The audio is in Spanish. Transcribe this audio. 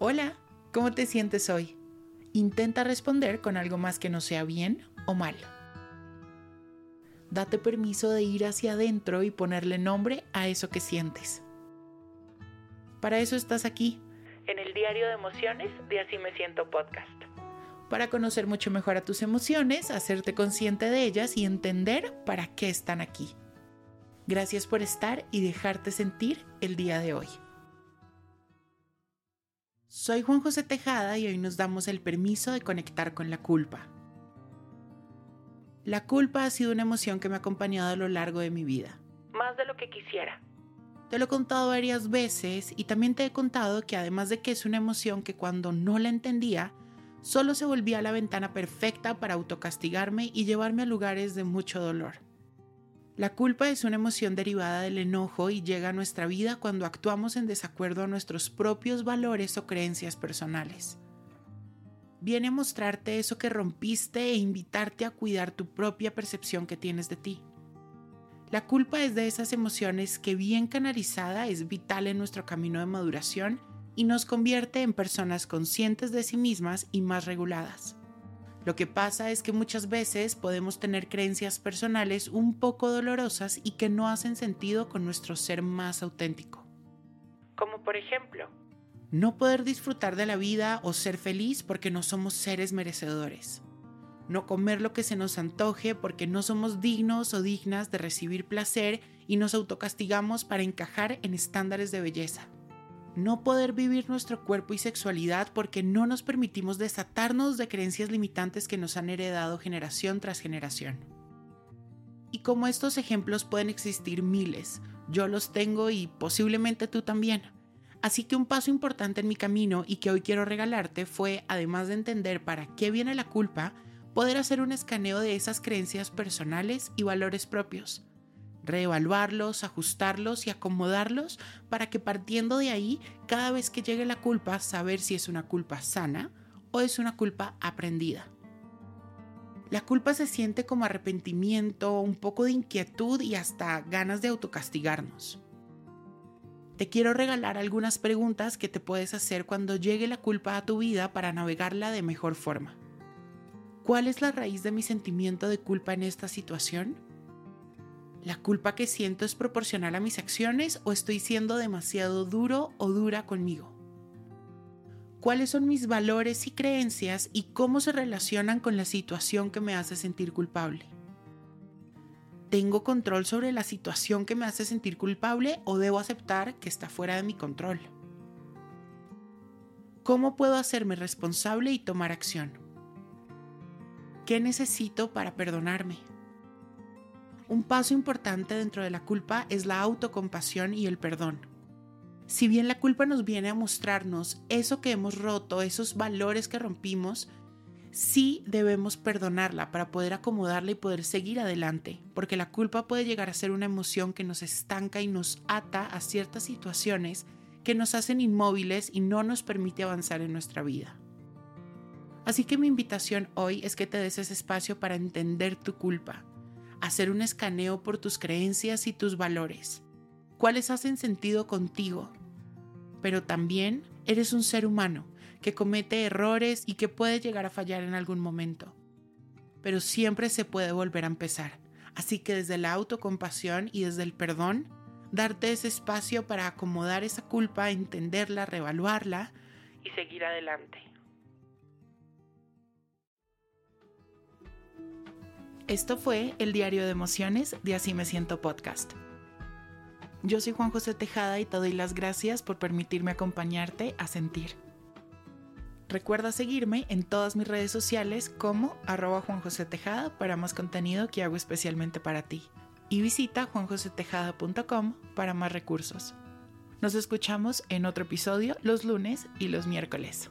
Hola, ¿cómo te sientes hoy? Intenta responder con algo más que no sea bien o mal. Date permiso de ir hacia adentro y ponerle nombre a eso que sientes. Para eso estás aquí, en el diario de emociones de Así me siento podcast. Para conocer mucho mejor a tus emociones, hacerte consciente de ellas y entender para qué están aquí. Gracias por estar y dejarte sentir el día de hoy. Soy Juan José Tejada y hoy nos damos el permiso de conectar con la culpa. La culpa ha sido una emoción que me ha acompañado a lo largo de mi vida. Más de lo que quisiera. Te lo he contado varias veces y también te he contado que además de que es una emoción que cuando no la entendía, solo se volvía la ventana perfecta para autocastigarme y llevarme a lugares de mucho dolor. La culpa es una emoción derivada del enojo y llega a nuestra vida cuando actuamos en desacuerdo a nuestros propios valores o creencias personales. Viene a mostrarte eso que rompiste e invitarte a cuidar tu propia percepción que tienes de ti. La culpa es de esas emociones que bien canalizada es vital en nuestro camino de maduración y nos convierte en personas conscientes de sí mismas y más reguladas. Lo que pasa es que muchas veces podemos tener creencias personales un poco dolorosas y que no hacen sentido con nuestro ser más auténtico. Como por ejemplo, no poder disfrutar de la vida o ser feliz porque no somos seres merecedores. No comer lo que se nos antoje porque no somos dignos o dignas de recibir placer y nos autocastigamos para encajar en estándares de belleza no poder vivir nuestro cuerpo y sexualidad porque no nos permitimos desatarnos de creencias limitantes que nos han heredado generación tras generación. Y como estos ejemplos pueden existir miles, yo los tengo y posiblemente tú también. Así que un paso importante en mi camino y que hoy quiero regalarte fue, además de entender para qué viene la culpa, poder hacer un escaneo de esas creencias personales y valores propios reevaluarlos, ajustarlos y acomodarlos para que partiendo de ahí, cada vez que llegue la culpa, saber si es una culpa sana o es una culpa aprendida. La culpa se siente como arrepentimiento, un poco de inquietud y hasta ganas de autocastigarnos. Te quiero regalar algunas preguntas que te puedes hacer cuando llegue la culpa a tu vida para navegarla de mejor forma. ¿Cuál es la raíz de mi sentimiento de culpa en esta situación? ¿La culpa que siento es proporcional a mis acciones o estoy siendo demasiado duro o dura conmigo? ¿Cuáles son mis valores y creencias y cómo se relacionan con la situación que me hace sentir culpable? ¿Tengo control sobre la situación que me hace sentir culpable o debo aceptar que está fuera de mi control? ¿Cómo puedo hacerme responsable y tomar acción? ¿Qué necesito para perdonarme? Un paso importante dentro de la culpa es la autocompasión y el perdón. Si bien la culpa nos viene a mostrarnos eso que hemos roto, esos valores que rompimos, sí debemos perdonarla para poder acomodarla y poder seguir adelante, porque la culpa puede llegar a ser una emoción que nos estanca y nos ata a ciertas situaciones que nos hacen inmóviles y no nos permite avanzar en nuestra vida. Así que mi invitación hoy es que te des ese espacio para entender tu culpa, hacer un escaneo por tus creencias y tus valores, cuáles hacen sentido contigo. Pero también eres un ser humano que comete errores y que puede llegar a fallar en algún momento. Pero siempre se puede volver a empezar. Así que desde la autocompasión y desde el perdón, darte ese espacio para acomodar esa culpa, entenderla, revaluarla y seguir adelante. Esto fue el diario de emociones de Así me siento podcast. Yo soy Juan José Tejada y te doy las gracias por permitirme acompañarte a sentir. Recuerda seguirme en todas mis redes sociales como arroba Juan José Tejada para más contenido que hago especialmente para ti. Y visita juanjosetejada.com para más recursos. Nos escuchamos en otro episodio los lunes y los miércoles.